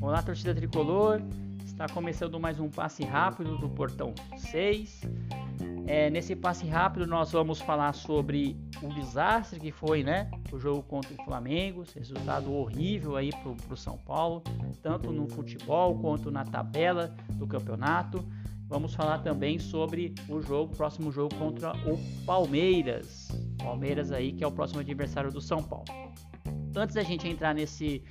Olá, torcida tricolor. Está começando mais um passe rápido do Portão 6. É, nesse passe rápido nós vamos falar sobre o desastre que foi, né? O jogo contra o Flamengo, resultado horrível aí pro, pro São Paulo, tanto no futebol quanto na tabela do campeonato. Vamos falar também sobre o jogo, próximo jogo contra o Palmeiras. Palmeiras aí que é o próximo adversário do São Paulo. Antes da gente entrar nesse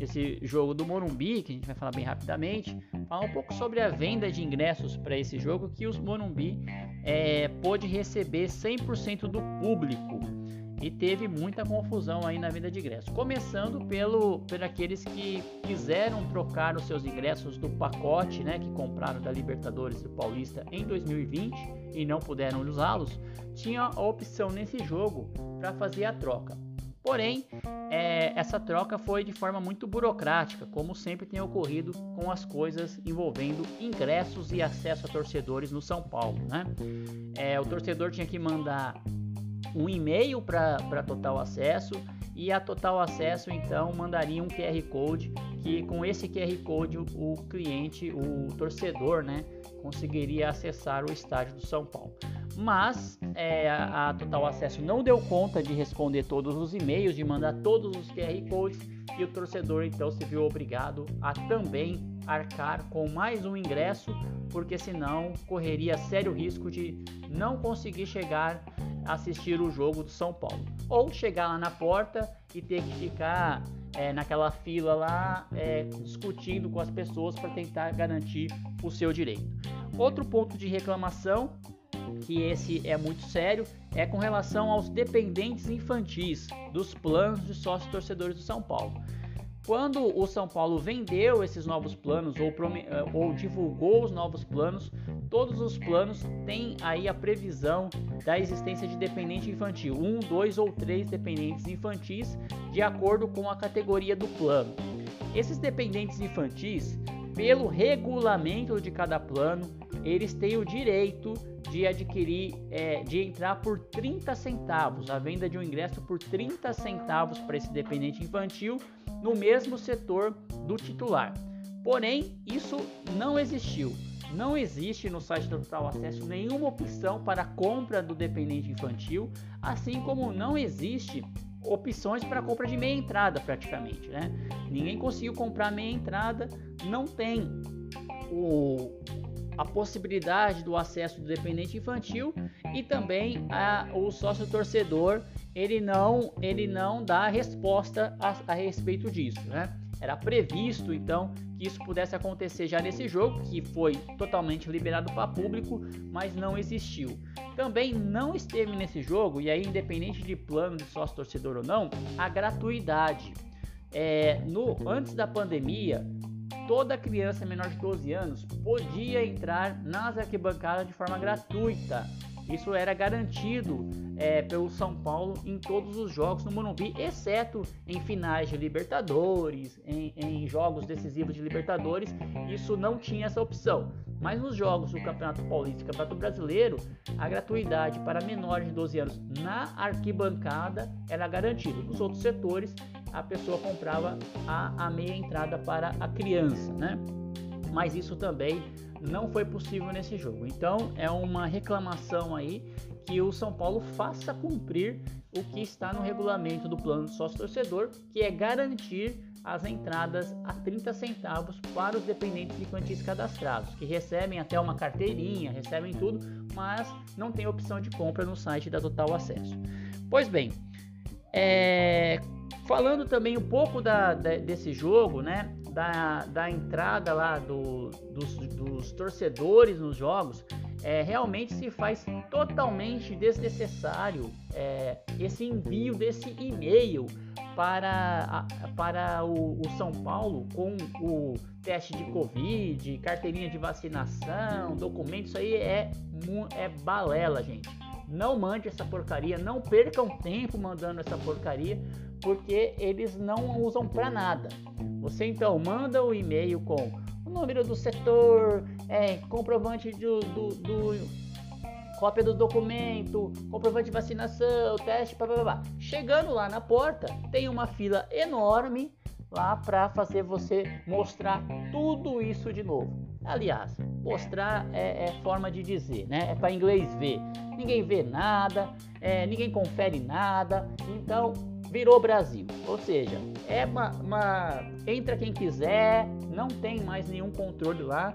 esse jogo do Morumbi, que a gente vai falar bem rapidamente, falar um pouco sobre a venda de ingressos para esse jogo que os Morumbi é, pôde receber 100% do público e teve muita confusão aí na venda de ingressos. Começando pelo por aqueles que quiseram trocar os seus ingressos do pacote, né, que compraram da Libertadores e Paulista em 2020 e não puderam usá-los, tinha a opção nesse jogo para fazer a troca. Porém, é, essa troca foi de forma muito burocrática, como sempre tem ocorrido com as coisas envolvendo ingressos e acesso a torcedores no São Paulo. Né? É, o torcedor tinha que mandar um e-mail para Total Acesso e a Total Acesso então mandaria um QR Code que com esse QR Code o, cliente, o torcedor, né, conseguiria acessar o estádio do São Paulo mas é, a Total Acesso não deu conta de responder todos os e-mails, de mandar todos os QR Codes e o torcedor então se viu obrigado a também arcar com mais um ingresso, porque senão correria sério risco de não conseguir chegar a assistir o jogo do São Paulo, ou chegar lá na porta e ter que ficar é, naquela fila lá é, discutindo com as pessoas para tentar garantir o seu direito. Outro ponto de reclamação que esse é muito sério, é com relação aos dependentes infantis dos planos de sócios torcedores do São Paulo. Quando o São Paulo vendeu esses novos planos ou, eh, ou, divulgou os novos planos, todos os planos têm aí a previsão da existência de dependente infantil, um, dois ou três dependentes infantis, de acordo com a categoria do plano. Esses dependentes infantis, pelo regulamento de cada plano, eles têm o direito de adquirir, é, de entrar por 30 centavos, a venda de um ingresso por 30 centavos para esse dependente infantil no mesmo setor do titular. Porém, isso não existiu. Não existe no site do Total Acesso nenhuma opção para compra do dependente infantil, assim como não existe opções para compra de meia entrada praticamente, né? Ninguém conseguiu comprar meia entrada, não tem o, a possibilidade do acesso do dependente infantil e também a, o sócio torcedor ele não ele não dá resposta a, a respeito disso, né? Era previsto então que isso pudesse acontecer já nesse jogo, que foi totalmente liberado para público, mas não existiu. Também não esteve nesse jogo, e aí, independente de plano de sócio torcedor ou não, a gratuidade. É, no, antes da pandemia, toda criança menor de 12 anos podia entrar nas arquibancadas de forma gratuita. Isso era garantido é, pelo São Paulo em todos os jogos no Morumbi, exceto em finais de Libertadores, em, em, jogos decisivos de Libertadores, isso não tinha essa opção. Mas nos jogos do Campeonato Paulista e Campeonato Brasileiro, a gratuidade para menores de 12 anos na arquibancada era garantida. Nos outros setores, a pessoa comprava a, a meia entrada para a criança, né? Mas isso também não foi possível nesse jogo. Então é uma reclamação aí que o São Paulo faça cumprir o que está no regulamento do plano de sócio torcedor, que é garantir as entradas a 30 centavos para os dependentes infantis cadastrados, que recebem até uma carteirinha, recebem tudo, mas não tem opção de compra no site da Total Acesso. Pois bem, é, falando também um pouco da, da, desse jogo, né? da, da entrada lá do, dos, dos torcedores nos jogos, é, realmente se faz totalmente desnecessário é, esse envio desse e-mail para, para o, o, São Paulo com o teste de Covid, carteirinha de vacinação, documento, isso aí é, é balela, gente. Não mande essa porcaria, não percam tempo mandando essa porcaria, porque eles não usam para nada. Você então manda o e-mail com o número do setor, é, comprovante do, do, do, cópia do documento, comprovante de vacinação, teste, blá, blá, blá. Chegando lá na porta, tem uma fila enorme lá para fazer você mostrar tudo isso de novo. Aliás, mostrar é, é forma de dizer, né? É para inglês ver. Ninguém vê nada, é, ninguém confere nada, então virou Brasil. Ou seja, é uma, uma, entra quem quiser, não tem mais nenhum controle lá.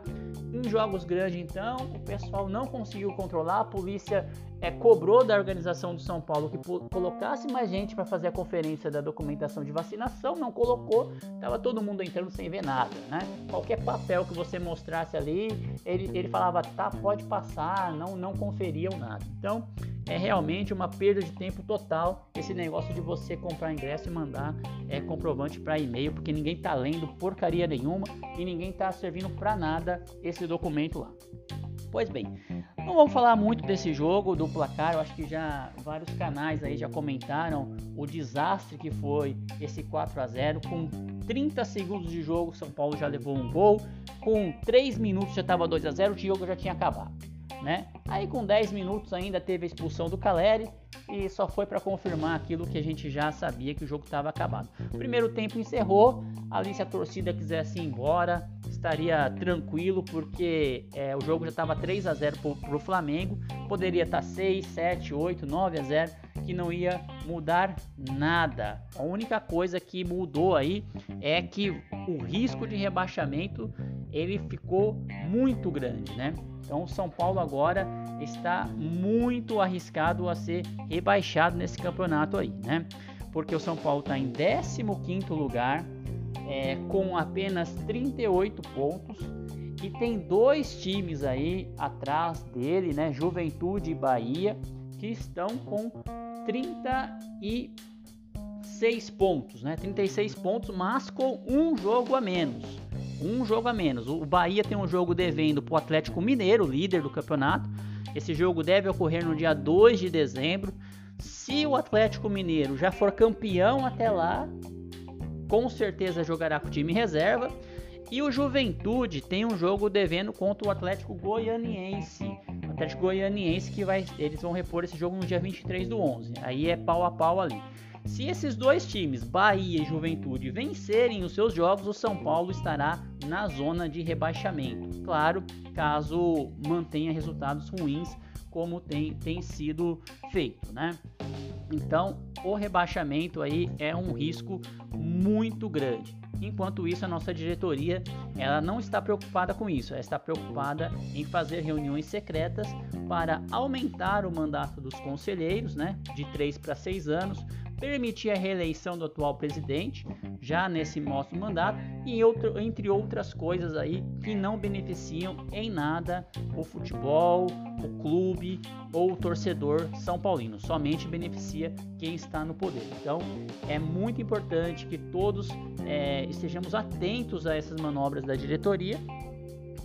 Em jogos grandes, então, o pessoal não conseguiu controlar, a polícia é, cobrou da organização de São Paulo que colocasse mais gente para fazer a conferência da documentação de vacinação, não colocou, estava todo mundo entrando sem ver nada, né? Qualquer papel que você mostrasse ali, ele, ele falava, tá, pode passar, não, não conferiam nada. Então, é realmente uma perda de tempo total esse negócio de você comprar ingresso e mandar é, comprovante para e-mail, porque ninguém está lendo porcaria nenhuma e ninguém está servindo para nada esse documento lá. Pois bem, não vamos falar muito desse jogo, do placar, eu acho que já vários canais aí já comentaram o desastre que foi esse 4 a 0 com 30 segundos de jogo, São Paulo já levou um gol, com 3 minutos já estava 2 a 0, o jogo já tinha acabado né? Aí com 10 minutos ainda teve a expulsão do Caleri e só foi para confirmar aquilo que a gente já sabia que o jogo estava acabado. O primeiro tempo encerrou, ali se a torcida quisesse ir embora, estaria tranquilo porque é, o jogo já estava 3 a 0 para o Flamengo, poderia estar 6, 7, 8, 9 a 0 que não ia mudar nada. A única coisa que mudou aí é que o risco de rebaixamento ele ficou muito grande, né? Então, o São Paulo agora está muito arriscado a ser rebaixado nesse campeonato aí, né? Porque o São Paulo está em 15 lugar, é, com apenas 38 pontos, e tem dois times aí atrás dele, né? Juventude e Bahia, que estão com 36 pontos, né? 36 pontos, mas com um jogo a menos um jogo a menos. O Bahia tem um jogo devendo para o Atlético Mineiro, líder do campeonato. Esse jogo deve ocorrer no dia 2 de dezembro. Se o Atlético Mineiro já for campeão até lá, com certeza jogará com o time reserva. E o Juventude tem um jogo devendo contra o Atlético Goianiense. Atlético Goianiense que vai, eles vão repor esse jogo no dia 23 do 11. Aí é pau a pau ali. Se esses dois times, Bahia e Juventude, vencerem os seus jogos, o São Paulo estará na zona de rebaixamento. Claro, caso mantenha resultados ruins, como tem, tem sido feito, né? Então, o rebaixamento aí é um risco muito grande. Enquanto isso, a nossa diretoria ela não está preocupada com isso, ela está preocupada em fazer reuniões secretas para aumentar o mandato dos conselheiros, né, de 3 para 6 anos, permitir a reeleição do atual presidente, já nesse nosso mandato, e outro, entre outras coisas aí que não beneficiam em nada o futebol, o clube ou o torcedor são paulino, somente beneficia quem está no poder. Então é muito importante que todos é, estejamos atentos a essas manobras da diretoria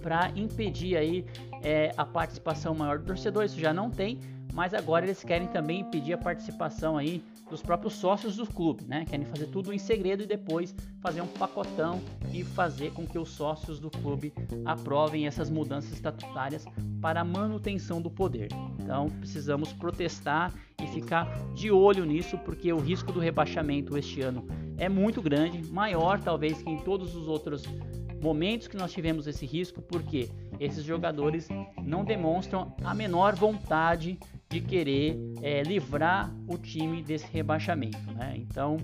para impedir aí é, a participação maior do torcedor. Isso já não tem, mas agora eles querem também impedir a participação aí dos próprios sócios do clube, né? Querem fazer tudo em segredo e depois fazer um pacotão e fazer com que os sócios do clube aprovem essas mudanças estatutárias para a manutenção do poder. Então precisamos protestar e ficar de olho nisso, porque o risco do rebaixamento este ano é muito grande, maior talvez que em todos os outros momentos que nós tivemos esse risco, porque esses jogadores não demonstram a menor vontade de querer é, livrar o time desse rebaixamento. Né? Então,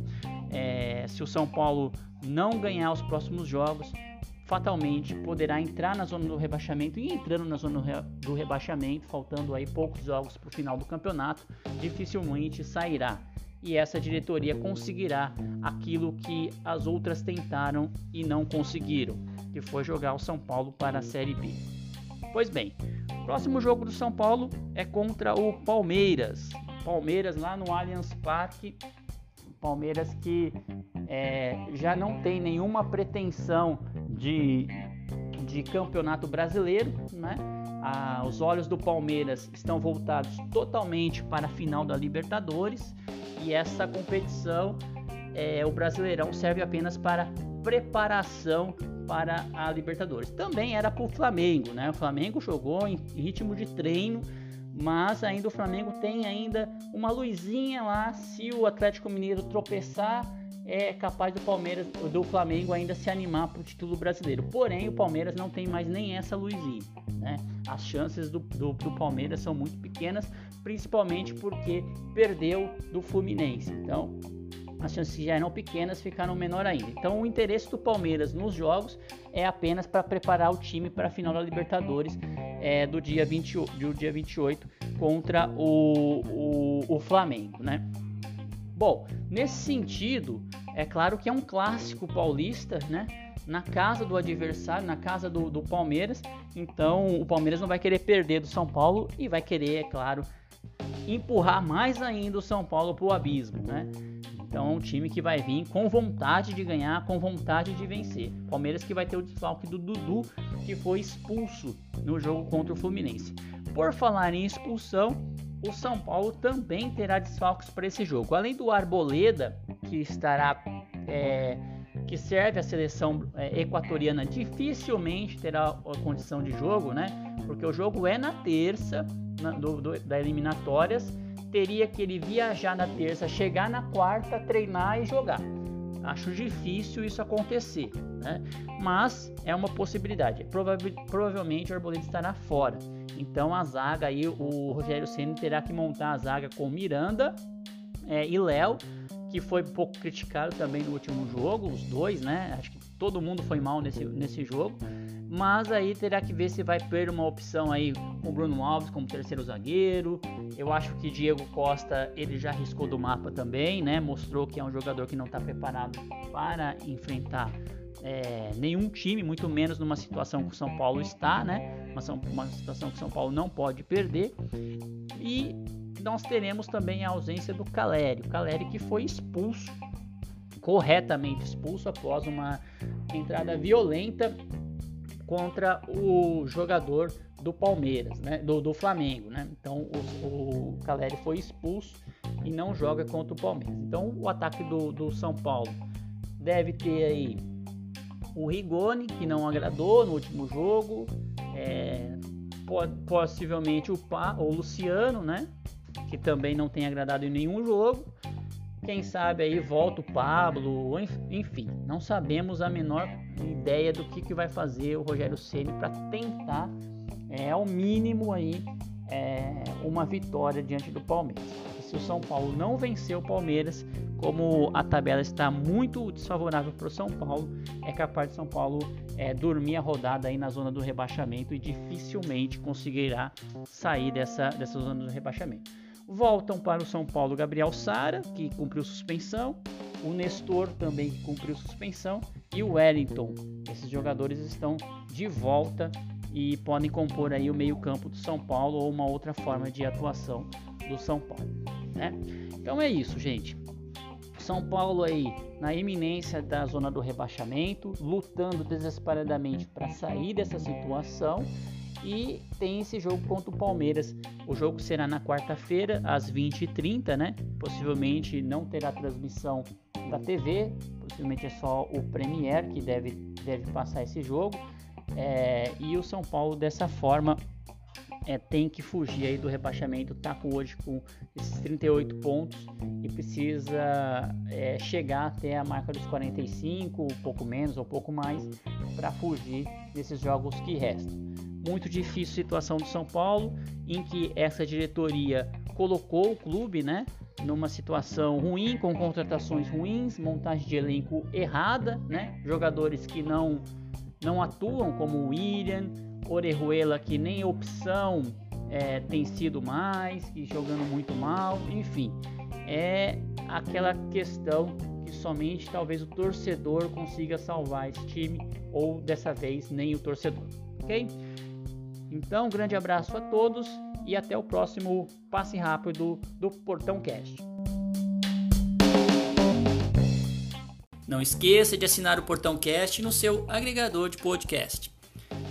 é, se o São Paulo não ganhar os próximos jogos, fatalmente poderá entrar na zona do rebaixamento e entrando na zona do rebaixamento, faltando aí poucos jogos para o final do campeonato, dificilmente sairá. E essa diretoria conseguirá aquilo que as outras tentaram e não conseguiram, que foi jogar o São Paulo para a Série B. Pois bem, Próximo jogo do São Paulo é contra o Palmeiras. Palmeiras lá no Allianz Parque. Palmeiras que é, já não tem nenhuma pretensão de, de campeonato brasileiro, né? Ah, os olhos do Palmeiras estão voltados totalmente para a final da Libertadores e essa competição, é, o Brasileirão serve apenas para preparação para a Libertadores. Também era para o Flamengo, né? O Flamengo jogou em ritmo de treino mas ainda o Flamengo tem ainda uma luzinha lá se o Atlético Mineiro tropeçar é capaz do Palmeiras, do Flamengo ainda se animar para o título brasileiro. Porém, o Palmeiras não tem mais nem essa luzinha. Né? As chances do, do, do Palmeiras são muito pequenas, principalmente porque perdeu do Fluminense. Então, as chances que já eram pequenas ficaram menor ainda. Então, o interesse do Palmeiras nos jogos é apenas para preparar o time para a final da Libertadores é, do, dia 20, do dia 28 contra o, o, o Flamengo, né? Bom, nesse sentido, é claro que é um clássico paulista, né? Na casa do adversário, na casa do, do Palmeiras. Então, o Palmeiras não vai querer perder do São Paulo e vai querer, é claro, empurrar mais ainda o São Paulo para o abismo, né? Então é um time que vai vir com vontade de ganhar, com vontade de vencer. Palmeiras que vai ter o desfalque do Dudu, que foi expulso no jogo contra o Fluminense. Por falar em expulsão, o São Paulo também terá desfalques para esse jogo. Além do Arboleda, que estará é, que serve a seleção é, equatoriana, dificilmente terá a condição de jogo, né? Porque o jogo é na terça na, do, do, da eliminatórias. Teria que ele viajar na terça, chegar na quarta, treinar e jogar. Acho difícil isso acontecer, né? Mas é uma possibilidade. provavelmente o Arboleda estará fora. Então a zaga aí, o Rogério Ceni terá que montar a zaga com Miranda é, e Léo, que foi um pouco criticado também no último jogo, os dois, né? Acho que todo mundo foi mal nesse, nesse jogo. Mas aí terá que ver se vai ter uma opção aí com o Bruno Alves como terceiro zagueiro. Eu acho que Diego Costa ele já riscou do mapa também, né? Mostrou que é um jogador que não está preparado para enfrentar é, nenhum time, muito menos numa situação que o São Paulo está, né? Uma, uma situação que o São Paulo não pode perder. E nós teremos também a ausência do Caleri. O Caleri que foi expulso, corretamente expulso após uma entrada violenta contra o jogador do Palmeiras, né? Do, do Flamengo, né? Então o, o Caleri foi expulso e não joga contra o Palmeiras. Então o ataque do, do São Paulo deve ter aí o Rigoni, que não agradou no último jogo, é, possivelmente o, pa, o Luciano, né? Que também não tem agradado em nenhum jogo. Quem sabe aí volta o Pablo, enfim, não sabemos a menor ideia do que, que vai fazer o Rogério Ceni para tentar, é, ao mínimo aí, é, uma vitória diante do Palmeiras. Se o São Paulo não vencer o Palmeiras, como a tabela está muito desfavorável para o São Paulo, é capaz de São Paulo é, dormir a rodada aí na zona do rebaixamento e dificilmente conseguirá sair dessa, dessa zona do rebaixamento. Voltam para o São Paulo Gabriel Sara, que cumpriu suspensão, o Nestor também que cumpriu suspensão e o Wellington. Esses jogadores estão de volta e podem compor aí o meio-campo do São Paulo ou uma outra forma de atuação do São Paulo, né? Então é isso, gente. São Paulo aí na iminência da zona do rebaixamento, lutando desesperadamente para sair dessa situação e tem esse jogo contra o Palmeiras. O jogo será na quarta-feira, às 20h30, né? Possivelmente não terá transmissão da TV, possivelmente é só o Premier que deve, deve passar esse jogo. É, e o São Paulo dessa forma é, tem que fugir aí do rebaixamento, tá com hoje com esses 38 pontos e precisa é, chegar até a marca dos 45, um pouco menos ou um pouco mais, para fugir desses jogos que restam. Muito difícil situação do São Paulo, em que essa diretoria colocou o clube, né, numa situação ruim, com contratações ruins, montagem de elenco errada, né, jogadores que não não atuam como o William, Orejuela que nem opção é, tem sido mais, que jogando muito mal, enfim, é aquela questão que somente talvez o torcedor consiga salvar esse time, ou dessa vez nem o torcedor, ok? Então, um grande abraço a todos e até o próximo passe rápido do Portão Cast. Não esqueça de assinar o Portão Cast no seu agregador de podcast.